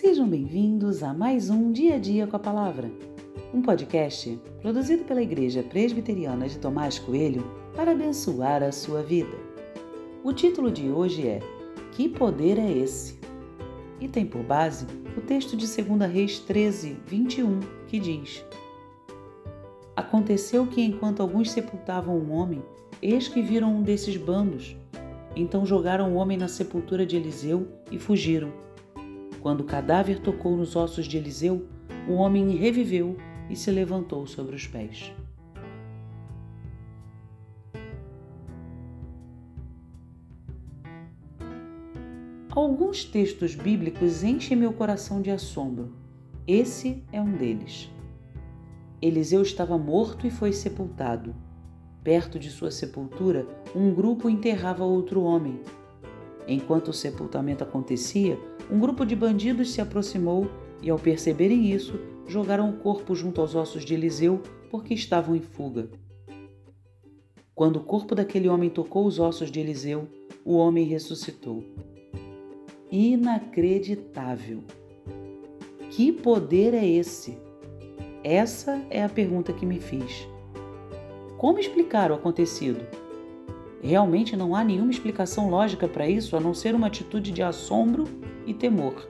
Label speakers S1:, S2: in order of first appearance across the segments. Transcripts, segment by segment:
S1: Sejam bem-vindos a mais um Dia a Dia com a Palavra, um podcast produzido pela Igreja Presbiteriana de Tomás Coelho para abençoar a sua vida. O título de hoje é Que Poder é Esse? E tem por base o texto de 2 Reis 13, 21, que diz: Aconteceu que enquanto alguns sepultavam um homem, eis que viram um desses bandos. Então jogaram o homem na sepultura de Eliseu e fugiram. Quando o cadáver tocou nos ossos de Eliseu, o homem reviveu e se levantou sobre os pés. Alguns textos bíblicos enchem meu coração de assombro. Esse é um deles. Eliseu estava morto e foi sepultado. Perto de sua sepultura, um grupo enterrava outro homem. Enquanto o sepultamento acontecia, um grupo de bandidos se aproximou e, ao perceberem isso, jogaram o corpo junto aos ossos de Eliseu porque estavam em fuga. Quando o corpo daquele homem tocou os ossos de Eliseu, o homem ressuscitou. Inacreditável! Que poder é esse? Essa é a pergunta que me fiz. Como explicar o acontecido? Realmente não há nenhuma explicação lógica para isso a não ser uma atitude de assombro e temor.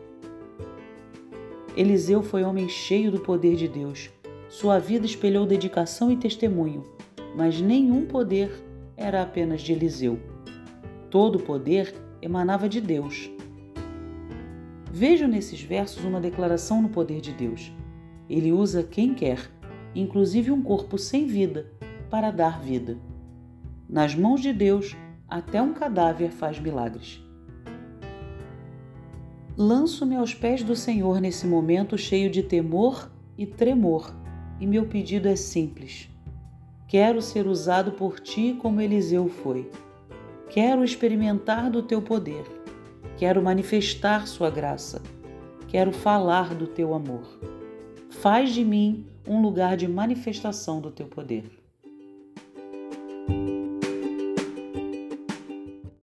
S1: Eliseu foi homem cheio do poder de Deus. Sua vida espelhou dedicação e testemunho, mas nenhum poder era apenas de Eliseu. Todo o poder emanava de Deus. Vejo nesses versos uma declaração no poder de Deus. Ele usa quem quer, inclusive um corpo sem vida, para dar vida. Nas mãos de Deus, até um cadáver faz milagres. Lanço-me aos pés do Senhor nesse momento cheio de temor e tremor, e meu pedido é simples. Quero ser usado por ti como Eliseu foi. Quero experimentar do teu poder. Quero manifestar sua graça. Quero falar do teu amor. Faz de mim um lugar de manifestação do teu poder.